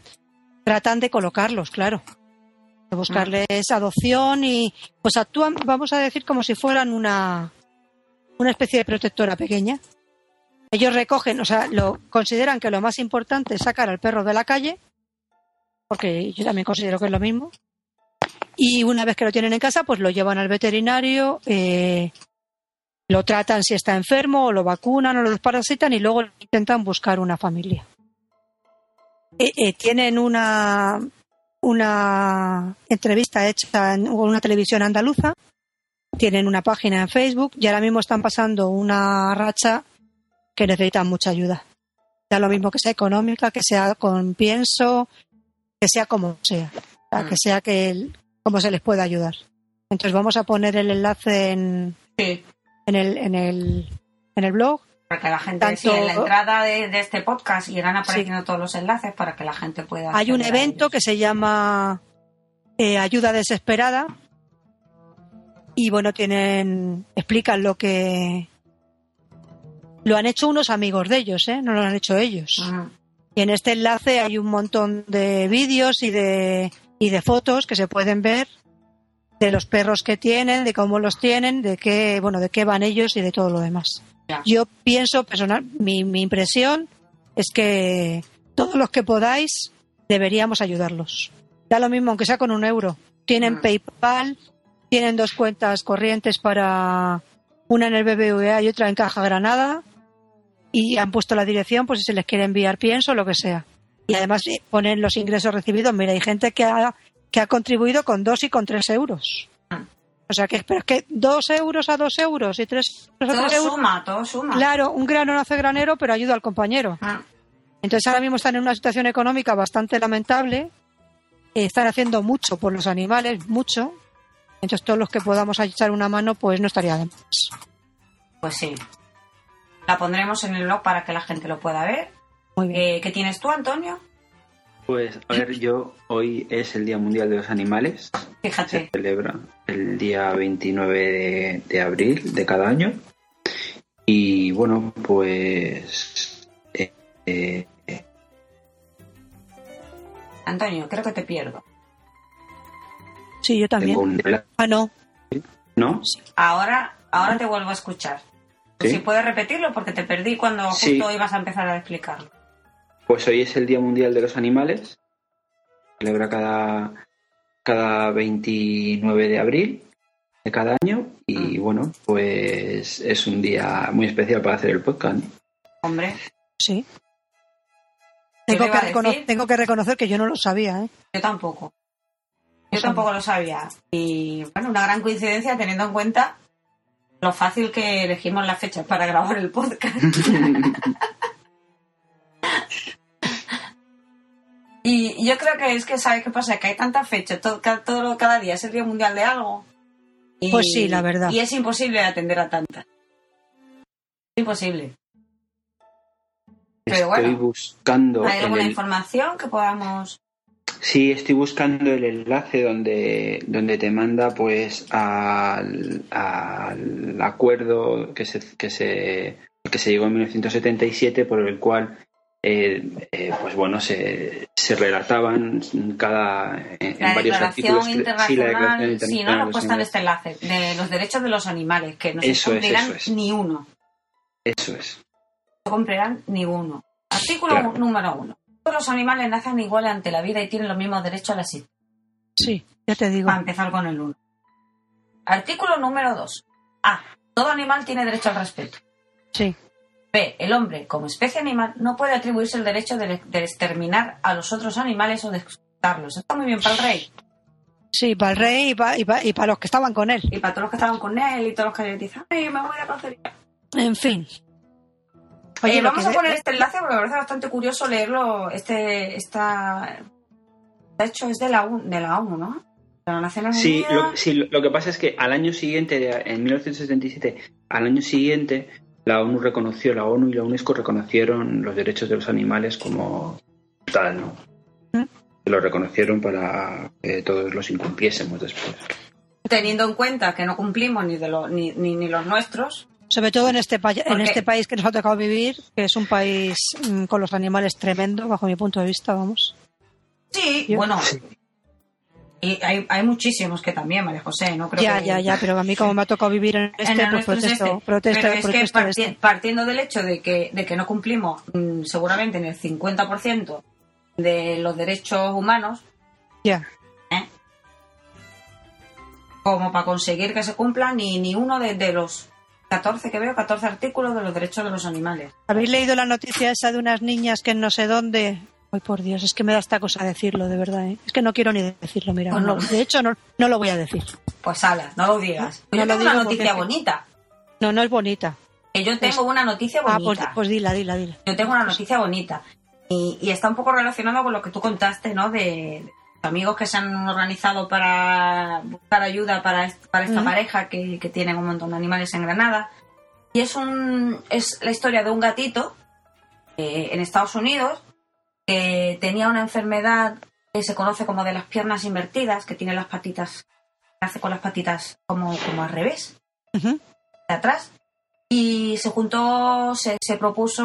tratan de colocarlos, claro. De buscarles adopción y pues actúan, vamos a decir, como si fueran una, una especie de protectora pequeña. Ellos recogen, o sea, lo consideran que lo más importante es sacar al perro de la calle, porque yo también considero que es lo mismo. Y una vez que lo tienen en casa, pues lo llevan al veterinario, eh, lo tratan si está enfermo, o lo vacunan, o lo desparasitan y luego intentan buscar una familia. Eh, eh, tienen una, una entrevista hecha en una televisión andaluza, tienen una página en Facebook y ahora mismo están pasando una racha que necesitan mucha ayuda. Da lo mismo que sea económica, que sea con pienso, que sea como sea, que sea que el- como se les pueda ayudar. Entonces vamos a poner el enlace en, Sí, en el, en el, en el blog. para que la gente, Tanto- sí, en la entrada de, de este podcast irán apareciendo todos los enlaces para que la gente pueda. Hay un evento que se llama eh, Ayuda Desesperada y bueno, tienen, explican lo que lo han hecho unos amigos de ellos, ¿eh? no lo han hecho ellos. Mm. Y en este enlace hay un montón de vídeos y de, y de fotos que se pueden ver de los perros que tienen, de cómo los tienen, de qué, bueno, de qué van ellos y de todo lo demás. Ya. Yo pienso personal, mi, mi impresión es que todos los que podáis deberíamos ayudarlos. Da lo mismo, aunque sea con un euro. Tienen Mm. PayPal, tienen dos cuentas corrientes para una en el BBVA y otra en Caja Granada y han puesto la dirección, pues si se les quiere enviar pienso, lo que sea. Y además eh, ponen los ingresos recibidos. Mira, hay gente que ha, que ha contribuido con dos y con tres euros. O sea que, pero es que dos euros a dos euros y tres euros a Todo tres euros. suma, todo suma. Claro, un grano no hace granero, pero ayuda al compañero. Ah, Entonces ahora mismo están en una situación económica bastante lamentable. eh, Están haciendo mucho por los animales, mucho. Entonces todos los que podamos echar una mano, pues no estaría de más. Pues sí. La pondremos en el blog para que la gente lo pueda ver. Muy bien. Eh, ¿Qué tienes tú, Antonio? Pues, a ver, yo hoy es el Día Mundial de los Animales. Se Fíjate. celebra el día 29 de, de abril de cada año. Y bueno, pues. eh, eh, Antonio, creo que te pierdo. Sí, yo también. un. Ah, no. ¿No? Ahora, ahora te vuelvo a escuchar. ¿Sí? Si puedes repetirlo porque te perdí cuando justo Sí. ibas a empezar a explicarlo. Pues hoy es el Día Mundial de los Animales. Celebra cada, cada 29 de abril de cada año. Y bueno, pues es un día muy especial para hacer el podcast. ¿no? Hombre, Sí. ¿Qué Tengo que, tengo que reconocer que yo no lo sabía, ¿eh? yo tampoco. Yo tampoco lo sabía. Y bueno, una gran coincidencia teniendo en cuenta lo fácil que elegimos las fechas para grabar el podcast. [LAUGHS] Y yo creo que es que, ¿sabes qué pasa? Que hay tantas fechas, todo, ca- todo- cada día es el Día Mundial de algo. Y- Pues sí, la verdad. Y es imposible atender a tantas. Imposible. Pero Estoy bueno. buscando. ¿Hay alguna el- información que podamos...? Sí, estoy buscando el enlace donde, donde te manda pues al, al acuerdo que se, que se que se llegó en 1977 por el cual eh, eh, pues bueno se, se relataban cada en, La varios artículos sí, la Internacional... Declaración Sí, no Internacional lo he puesto en este enlace. De los derechos de los animales, que no se Eso es, cumplirán eso es. ni uno. Eso es. No se cumplirán ni uno. Artículo Claro. número uno. Todos los animales nacen iguales ante la vida y tienen los mismos derechos a la existencia. Sí, ya te digo. Para empezar con el 1. Artículo número 2. A. Todo animal tiene derecho al respeto. Sí. B. El hombre, como especie animal, no puede atribuirse el derecho de, de exterminar a los otros animales o de explotarlos. Está muy bien para el rey Sí, para el rey y para, y pa- y pa los que estaban con él. y para todos los que estaban con él y todos los que le dicen, ay, me voy a cacería. En fin. Oye, lo vamos a de- poner este enlace porque me parece bastante curioso leerlo. Este, esta, de hecho, es de la, UN de la ONU, ¿no? De las Naciones Sí, Unidas. lo, sí, lo, que pasa es que al año siguiente, en 1977, al año siguiente, la ONU reconoció, la ONU y la UNESCO reconocieron los derechos de los animales como tal, ¿no? ¿Mm? Lo reconocieron para que todos los incumpliésemos después. Teniendo en cuenta que no cumplimos ni, de lo- ni, ni, ni los nuestros. Sobre todo en este, en este país que nos ha tocado vivir, que es un país mm, con los animales tremendo, bajo mi punto de vista, vamos. Sí, Yo- bueno. Y hay, hay muchísimos que también, María José, ¿no? Creo ya, que- ya, ya, pero a mí como me ha tocado vivir en En este, pues es protesto, este. protesto, Pero es que protesto de parti- este. partiendo del hecho de que, de que no cumplimos mm, seguramente en el 50% de los derechos humanos, Ya. ¿eh? como para conseguir que se cumplan ni, ni uno de, de los 14 que veo, 14 artículos de los derechos de los animales. ¿Habéis leído la noticia esa de unas niñas que en no sé dónde? Ay, por Dios, es que me da esta cosa decirlo, de verdad. ¿eh? Es que no quiero ni decirlo, mira. No lo- de hecho, no, no lo voy a decir. Pues ala, no lo digas. Yo tengo una noticia bonita. No, no es bonita. Que yo tengo una noticia Ah, bonita. pues, pues dila, dila, dila. Yo tengo una noticia bonita y, y está un poco relacionado con lo que tú contaste, ¿no? De amigos que se han organizado para buscar ayuda para, para esta pareja que, que tienen un montón de animales en Granada. Y es, un, es la historia de un gatito eh, en Estados Unidos que tenía una enfermedad que se conoce como de las piernas invertidas, que tiene las patitas, hace con las patitas como, como al revés de atrás. Y se juntó, se, se propuso,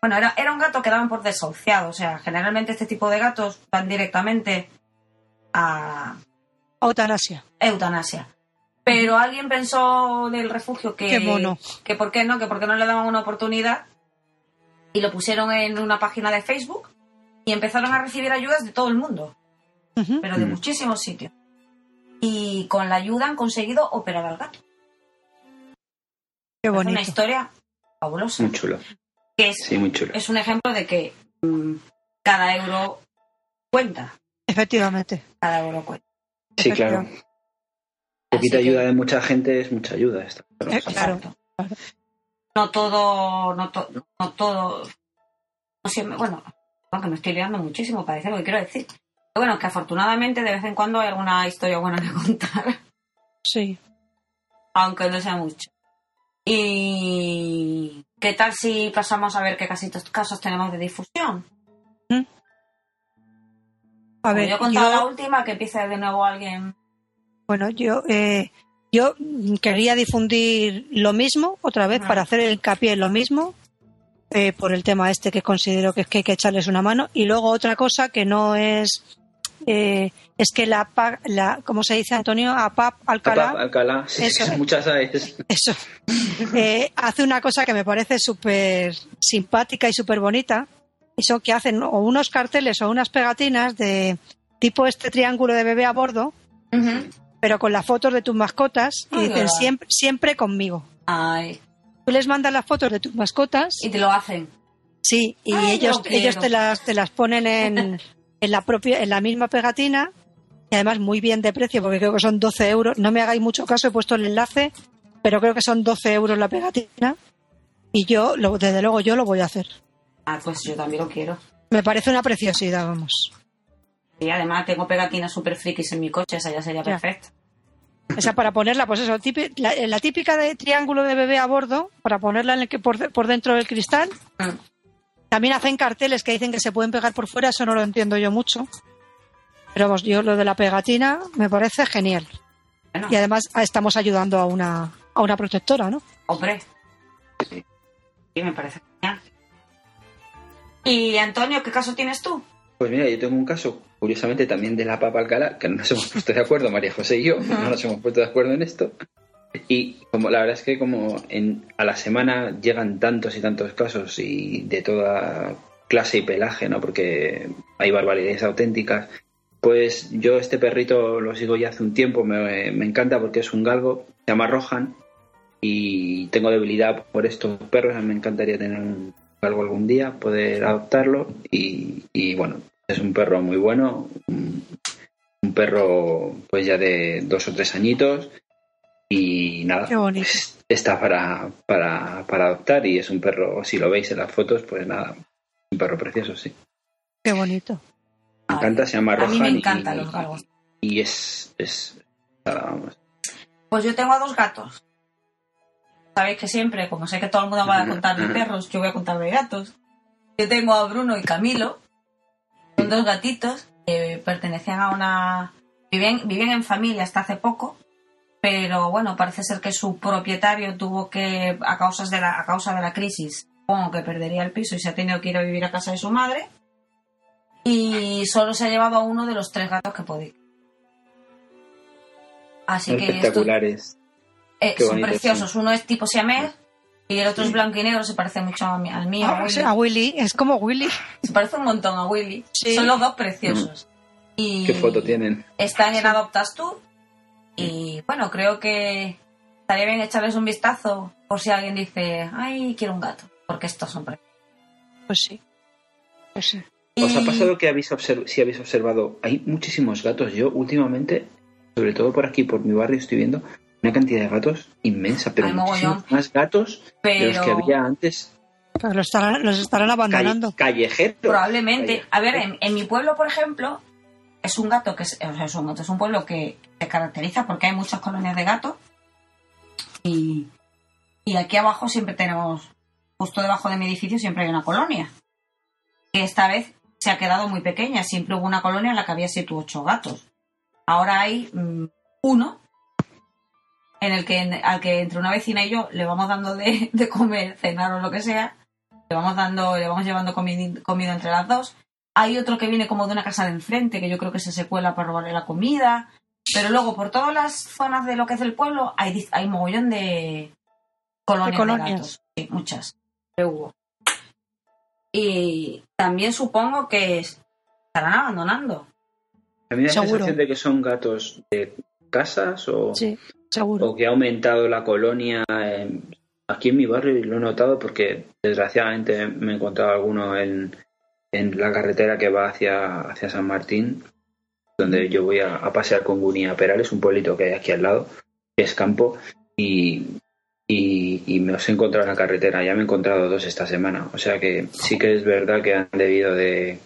bueno, era, era un gato que daban por desahuciado, o sea, generalmente este tipo de gatos van directamente a, Eutanasia. eutanasia. Pero alguien pensó del refugio que, Qué mono. que por qué no, que por qué no le daban una oportunidad y lo pusieron en una página de Facebook y empezaron a recibir ayudas de todo el mundo, pero de Mm. muchísimos sitios. Y con la ayuda han conseguido operar al gato. Qué Es una bonito. historia fabulosa. Muy chulo. Que es, Sí, muy chulo. es un ejemplo de que mm, cada euro cuenta. Efectivamente. Cada euro cuenta. Sí, claro. Poquita que- ayuda de mucha gente es mucha ayuda. Está claro. Eh, claro. Exacto. No todo, no, to- no todo, no siempre, bueno, aunque me estoy liando muchísimo para decir lo que quiero decir. Pero bueno, que afortunadamente de vez en cuando hay alguna historia buena que [LAUGHS] contar, Sí. aunque no sea mucho. Y ¿qué tal si pasamos a ver qué casitos casos tenemos de difusión? A Como ver, yo he contado yo- la última, que empiece de nuevo alguien. Bueno, yo, eh, yo quería difundir lo mismo otra vez Ah. para hacer el hincapié en lo mismo eh, por el tema este que considero que es que hay que echarles una mano y luego otra cosa que no es eh, es que la, la ¿cómo se dice Antonio? APAP Alcalá Papá, Alcalá, sí, Eso. [LAUGHS] sí, muchas veces. eso [LAUGHS] eh, hace una cosa que me parece súper simpática y súper bonita y son que hacen o unos carteles o unas pegatinas de tipo este triángulo de bebé a bordo pero con las fotos de tus mascotas y Ay, dicen verdad. siempre, siempre conmigo. Ay, Tú les mandas las fotos de tus mascotas, y te lo hacen. sí, y Ay, ellos, ellos te las, te las ponen en, [LAUGHS] en la propia, en la misma pegatina, y además muy bien de precio, porque creo que son 12 euros. No me hagáis mucho caso, he puesto el enlace, pero creo que son 12 euros la pegatina. Y yo, desde luego, yo lo voy a hacer. Ah, pues yo también lo quiero. Me parece una preciosidad, vamos. Y además tengo pegatinas super frikis en mi coche, esa ya sería Ya. perfecta. Esa para ponerla, pues eso, típi- la, la típica de triángulo de bebé a bordo, para ponerla en el que por, de- por dentro del cristal. Mm. También hacen carteles que dicen que se pueden pegar por fuera, eso no lo entiendo yo mucho. Pero vamos, yo lo de la pegatina me parece genial. Bueno, Y además ah, estamos ayudando a una, a una protectora, ¿no? hombre. Sí, me parece genial. Y Antonio, ¿qué caso tienes tú? Pues mira, yo tengo un caso, curiosamente también de la Papa Alcalá, que no nos hemos puesto de acuerdo, María José y yo, no nos hemos puesto de acuerdo en esto. Y como la verdad es que como en, a la semana llegan tantos y tantos casos y de toda clase y pelaje, ¿no? Porque hay barbaridades auténticas. Pues yo este perrito lo sigo ya hace un tiempo, me, me encanta porque es un galgo, se llama Rohan y tengo debilidad por estos perros, me encantaría tener un galgo algún día, poder adoptarlo y, y bueno, es un perro muy bueno, un, un perro pues ya de dos o tres añitos y nada, pues, está para, para, para adoptar y es un perro, si lo veis en las fotos, pues nada, un perro precioso, sí. Qué bonito. Me encanta, se llama A mí me Rohan y- encantan los galgos. y es, es nada, vamos. Pues yo tengo a dos gatos. Sabéis que siempre, como sé que todo el mundo va a contar de perros, yo voy a contar de gatos. Yo tengo a Bruno y Camilo. Son dos gatitos que pertenecían a una... Vivían, vivían en familia hasta hace poco, pero bueno, parece ser que su propietario tuvo que, a, causas de la, a causa de la crisis, supongo que perdería el piso y se ha tenido que ir a vivir a casa de su madre. Y solo se ha llevado a uno de los tres gatos que podía. Así que esto- espectaculares. Eh, son preciosos. Uno es tipo siamés y el otro es blanco y negro. Se parece mucho a mí, al mío, a Ah, Willy. sí, a Willy, es como Willy. Se parece un montón a Willy. Sí. Son los dos preciosos. Y ¿Qué foto tienen? Están en Adoptas tú. Y bueno, creo que estaría bien echarles un vistazo por si alguien dice, ay, quiero un gato. Porque estos son preciosos. Pues sí. Pues sí. ¿Os ha pasado que habéis si habéis observado? Hay muchísimos gatos. Yo últimamente, sobre todo por aquí, por mi barrio, estoy viendo una cantidad de gatos inmensa, pero muchísimos más gatos de los que Pero había antes. Los estarán, los estarán abandonando. Calle- callejeros. probablemente. A ver, en, en mi pueblo, por ejemplo, es un gato que es, o sea, es un, gato, es un pueblo que se caracteriza porque hay muchas colonias de gatos. Y, y aquí abajo siempre tenemos, justo debajo de mi edificio, siempre hay una colonia. Que esta vez se ha quedado muy pequeña. Siempre hubo una colonia en la que había siete u ocho gatos. Ahora hay mm, uno en el que al que entre una vecina y yo le vamos dando de, [LAUGHS] de comer, cenar o lo que sea, le vamos dando, le vamos llevando comida, comida entre las dos. Hay otro que viene como de una casa de enfrente, que yo creo que se se cuela para robarle la comida. Pero luego, por todas las zonas de lo que es el pueblo, hay, hay mogollón de colonias de, colonias. gatos. Sí, muchas. Hubo. Y también supongo que estarán abandonando. A mí me da la Seguro. sensación de que son gatos de casas o, Sí, seguro. o que ha aumentado la colonia. en- aquí en mi barrio y lo he notado porque desgraciadamente me he encontrado alguno en, en la carretera que va hacia, hacia San Martín, donde yo voy a, a pasear con Guni a Perales, un pueblito que hay aquí al lado, que es campo, y, y, y me os he encontrado en la carretera. Ya me he encontrado dos esta semana. O sea que sí que es verdad que han debido de,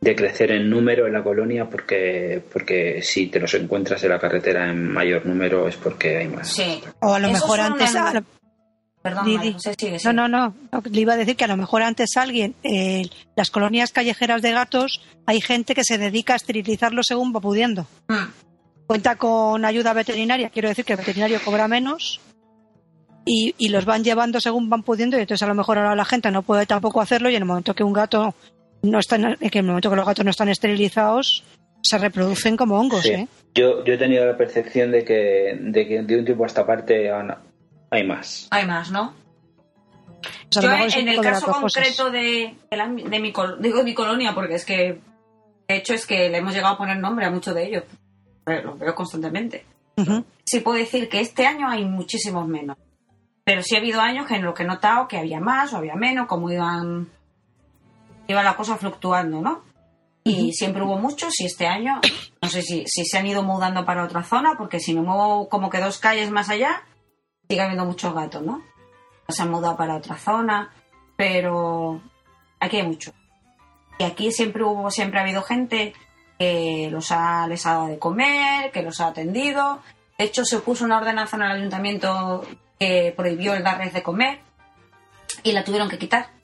de crecer en número en la colonia porque, porque si te los encuentras en la carretera en mayor número es porque hay más. Sí. O a lo Esos mejor antes. en- a lo- Perdón, Di, María di. José, sigue, No, sigue. no, no. No, Le iba a decir que a lo mejor antes alguien, eh, las colonias callejeras de gatos, hay gente que se dedica a esterilizarlos según va pudiendo. Mm. Cuenta con ayuda veterinaria, quiero decir que el veterinario cobra menos y, y los van llevando según van pudiendo y entonces a lo mejor ahora la gente no puede tampoco hacerlo y en el momento que un gato no está, en- que en el momento que los gatos no están esterilizados se reproducen como hongos, Sí. ¿eh? Yo, yo he tenido la percepción de que, de que de un tiempo a esta parte hay más. Hay más, ¿no? Yo en el caso concreto de, de, la- de mi col- digo mi colonia porque es que de hecho es que le hemos llegado a poner nombre a muchos de ellos. Pero Lo veo constantemente. Sí puedo decir que este año hay muchísimos menos. Pero sí ha habido años que en los que he notado que había más o había menos, como iban iba la cosa fluctuando, ¿no? Y siempre hubo muchos y este año no sé si, si se han ido mudando para otra zona, porque si me muevo como que dos calles más allá, sigue habiendo muchos gatos, ¿no? Se han mudado para otra zona, pero aquí hay mucho. Y aquí siempre hubo, siempre ha habido gente que los ha, les ha dado de comer, que los ha atendido. De hecho, se puso una ordenanza en el ayuntamiento que prohibió el darles de comer y la tuvieron que quitar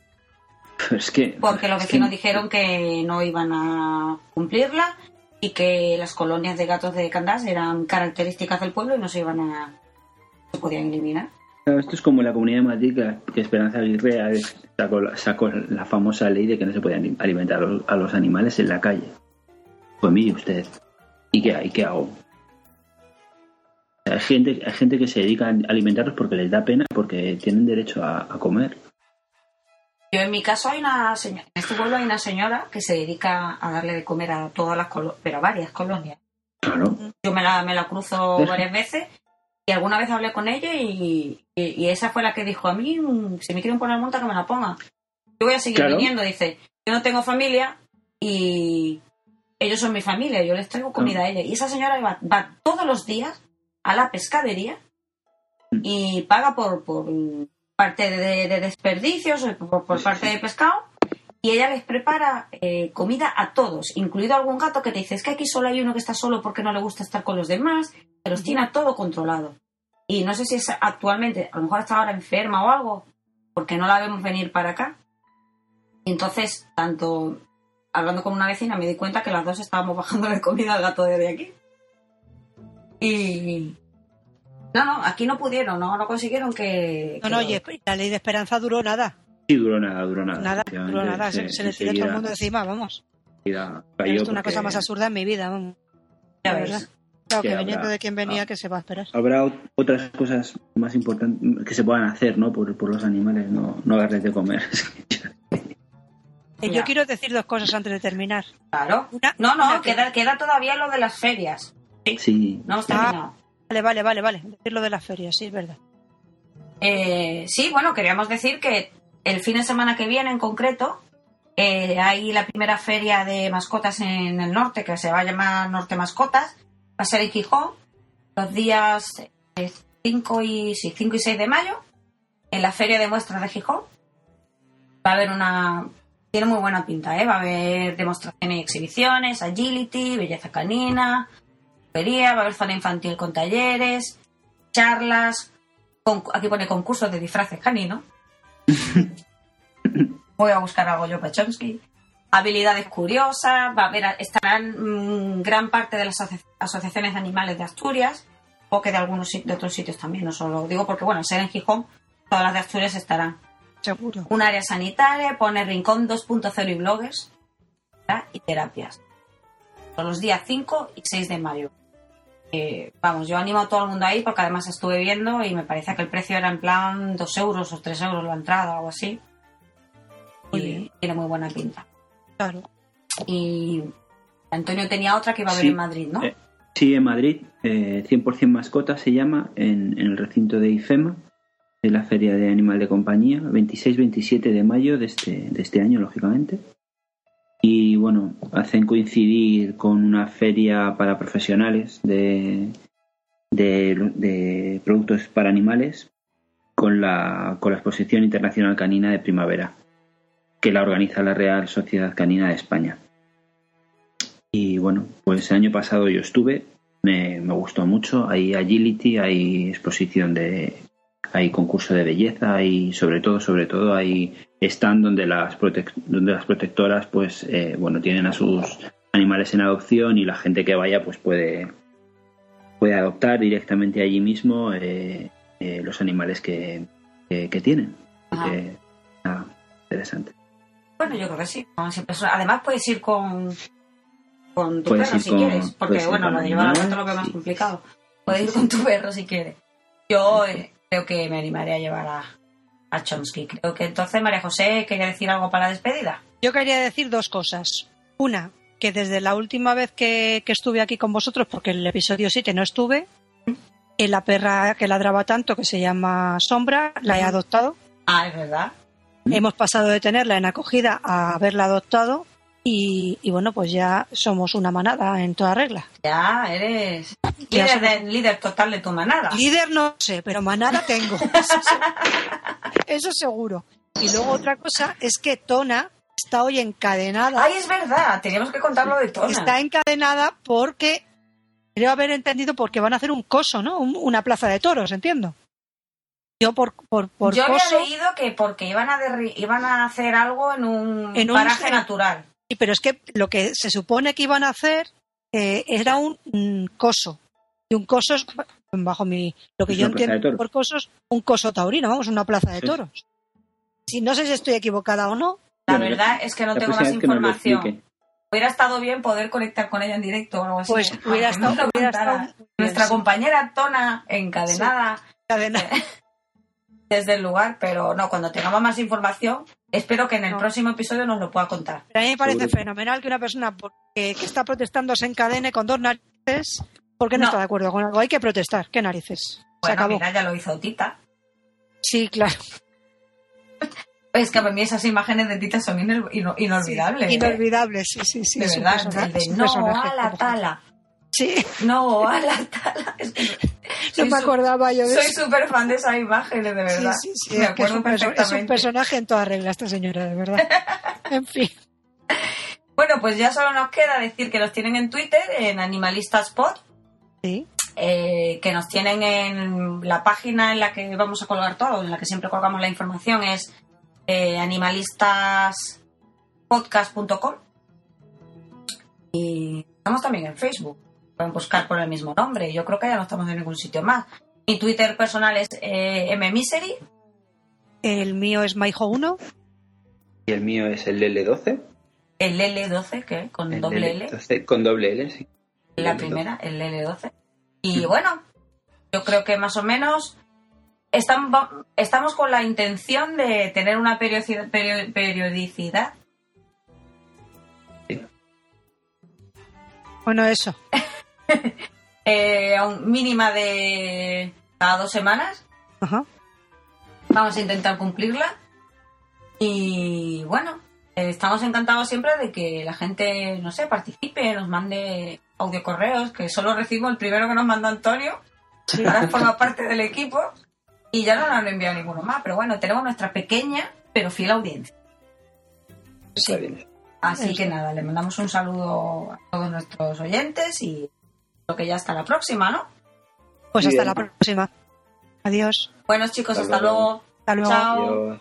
[LAUGHS] Es que, porque los que- vecinos dijeron que no iban a cumplirla y que las colonias de gatos de Candás eran características del pueblo y no se iban a se podían eliminar. Claro, Esto es como la comunidad de Madrid que, Esperanza Aguirre sacó, la- sacó la famosa ley de que no se podían alimentar a los, animales en la calle. Pues mire usted, ¿y qué, ¿y qué hago? Hay gente, hay gente que se dedica a alimentarlos porque les da pena, porque tienen derecho a, a comer. Yo en mi caso hay una señora, en este pueblo hay una señora que se dedica a darle de comer a todas las colonias, pero a varias colonias. Claro. Yo me la, me la cruzo varias veces y alguna vez hablé con ella y, y- y esa fue la que dijo a mí, mm, si me quieren poner multa que me la pongan. Yo voy a seguir Claro. viniendo, dice, yo no tengo familia y ellos son mi familia, yo les traigo comida a ella. Y esa señora va, va todos los días a la pescadería y paga por, por parte de, de desperdicios, o por, por parte de pescado, y ella les prepara eh, comida a todos, incluido algún gato que te dice, es que aquí solo hay uno que está solo porque no le gusta estar con los demás, que los tiene a todo controlado. Y no sé si es actualmente, a lo mejor está ahora enferma o algo, porque no la vemos venir para acá. Y entonces, tanto hablando con una vecina, me di cuenta que las dos estábamos [LAUGHS] bajando de comida al gato de aquí. Y... No, no, aquí no pudieron, no, no consiguieron que... No, que no, lo- y la ley de esperanza duró nada. Sí, duró nada, duró nada. Nada, duró nada. Se, se le tiró todo el mundo encima, vamos. enseguida He cayó visto una porque cosa más absurda en mi vida, vamos. Ya La ves. verdad. Claro, Sí, que habrá- viniendo de quien venía, ah. que se va a esperar. Habrá ot- otras cosas más importantes que se puedan hacer, ¿no? Por, por los animales, no, no darles de comer. [LAUGHS] Eh, Ya. Yo quiero decir dos cosas antes de terminar. Claro. Una- No, no, una que- queda, todavía lo de las ferias. sí. No hemos Ah. Vale, vale, vale, vale. Decir lo de las ferias, sí, es verdad. Eh, sí, bueno, queríamos decir que el fin de semana que viene en concreto eh, hay la primera feria de mascotas en el norte que se va a llamar Norte Mascotas. Va a ser en Gijón los días 5 y, sí, 5 y 6 de mayo en la feria de muestras de Gijón. Va a haber una... Tiene muy buena pinta, ¿eh? Va a haber demostraciones y exhibiciones, agility, belleza canina, feria, va a haber zona infantil con talleres, charlas, con- aquí pone concursos de disfraces caninos. [LAUGHS] Voy a buscar algo yo para Chomsky. Habilidades curiosas, va a haber, estarán mm, gran parte de las asoci- asociaciones de animales de Asturias, o que de algunos de otros sitios también, no solo digo porque, bueno, al ser en Gijón, todas las de Asturias estarán. Seguro. Un área sanitaria, pone Rincón 2.0 y bloggers ¿verdad? y terapias. Son los días 5 y 6 de mayo. Eh, vamos, yo animo a todo el mundo ahí porque además estuve viendo y me parece que el precio era en plan 2 euros o 3 euros la entrada o algo así. Muy y bien. tiene muy buena pinta. Claro. Y Antonio tenía otra que iba a ver Sí, en Madrid, ¿no? eh, sí, en Madrid, eh, 100% mascota se llama, en, en el recinto de IFEMA, de la Feria de Animal de Compañía, 26-27 de mayo de este, de este año, lógicamente. Y bueno, hacen coincidir con una feria para profesionales de, de, productos para animales con la, con la Exposición Internacional Canina de Primavera, que la organiza la Real Sociedad Canina de España. Y bueno, pues el año pasado yo estuve, me, me gustó mucho. Hay agility, hay exposición de. Hay concurso de belleza y sobre todo, sobre todo, hay stand donde las, protec- donde las protectoras, pues, eh, bueno, tienen a sus animales en adopción y la gente que vaya, pues puede, puede adoptar directamente allí mismo eh, eh, los animales que, que, que tienen. Que, interesante. Bueno, yo creo que sí. Además puedes ir con, con tu Puedes perro si con- quieres, porque bueno, lo de llevar lo veo más sí. complicado. Puedes ir con tu perro si quieres. Yo eh, creo que me animaré a llevar a, a Chomsky. Creo que entonces María José quería decir algo para la despedida. Yo quería decir dos cosas. Una, que desde la última vez que, que estuve aquí con vosotros, porque en el episodio 7 no estuve, la perra que ladraba tanto, que se llama Sombra, la he adoptado. Ah, es verdad. Hemos pasado de tenerla en acogida a haberla adoptado y, y bueno, pues ya somos una manada en toda regla. Ya eres Ya líder, somos- de- líder total de tu manada. Líder no sé, pero manada tengo. [LAUGHS] Eso se- Eso seguro. Y luego otra cosa es que Tona está hoy encadenada. Ay, es verdad. Teníamos que contarlo de Tona. Está encadenada porque creo haber entendido porque van a hacer un coso, ¿no? Un- una plaza de toros, entiendo. Yo por, por, por Yo había leído que porque iban a, derri- iban a hacer algo en un En un- paraje natural. Pero es que lo que se supone que iban a hacer eh, era un mm, coso. Y un coso es, bajo mi, lo que Es yo entiendo por cosos, un coso taurino, vamos, una plaza de Sí. toros. Si no sé si estoy equivocada o no, La Bueno, verdad es que no tengo más información. Hubiera estado bien poder conectar con ella en directo o algo así. pues hubiera no estado, lo hubiera estado Nuestra compañera Tona encadenada Encadenada. [LAUGHS] desde el lugar, pero no, cuando tengamos más información, espero que en el No. próximo episodio nos lo pueda contar. Pero a mí me parece Seguro. fenomenal que una persona que, que está protestando se encadene con dos narices porque no, No. está de acuerdo con algo. Hay que protestar. ¿Qué narices? Se Bueno, acabó. mira, ya lo hizo Tita. Sí, claro. [LAUGHS] Es que para mí esas imágenes de Tita son ino- ino- inolvidables. ¿eh? Inolvidable, sí, sí, sí. De verdad, de no a la tala. Sí, No a la tala. [LAUGHS] Es que no me acordaba yo de Soy súper fan de esas imágenes, de verdad. Sí, sí, sí, Me es que es acuerdo un, perso- es un perfectamente. personaje en toda regla esta señora, de verdad. [LAUGHS] En fin. Bueno, pues ya solo nos queda decir que los tienen en Twitter, en Animalistaspot, Sí. eh, que nos tienen en la página en la que vamos a colgar todo, en la que siempre colgamos la información, es eh, animalistaspodcast.com. Y estamos también en Facebook. Pueden buscar por el mismo nombre. Yo creo que ya no estamos en ningún sitio más. Mi Twitter personal es eh, mmisery. El mío es Maijo1. Y el mío es el L12. El L12, que con el doble L. L12, con doble L, sí. la L12. primera, el L12. Y bueno, yo creo que más o menos estamos, estamos con la intención de tener una periodicidad, perio- periodicidad Bueno, eso. [LAUGHS] [LAUGHS] eh, aún mínima de cada dos semanas. Ajá. Vamos a intentar cumplirla. Y bueno, eh, estamos encantados siempre de que la gente, no sé, participe, nos mande audio correos, que solo recibo el primero que nos mandó Antonio. Ahora forma parte del equipo y ya no nos han enviado ninguno más. Pero bueno, tenemos nuestra pequeña pero fiel audiencia. Está bien. Así Eso. que nada, le mandamos un saludo a todos nuestros oyentes y creo que ya hasta la próxima, ¿no? Pues Muy hasta bien. la próxima. Adiós. Buenos chicos, Hasta hasta luego. luego. Hasta luego. Chao. Adiós.